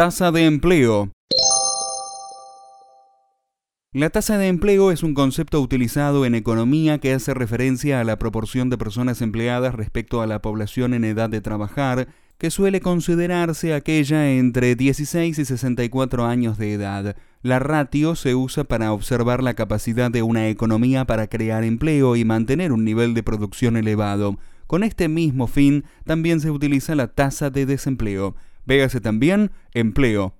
Tasa de empleo. La tasa de empleo es un concepto utilizado en economía que hace referencia a la proporción de personas empleadas respecto a la población en edad de trabajar, que suele considerarse aquella entre 16 y 64 años de edad. La ratio se usa para observar la capacidad de una economía para crear empleo y mantener un nivel de producción elevado. Con este mismo fin también se utiliza la tasa de desempleo. Véase también empleo,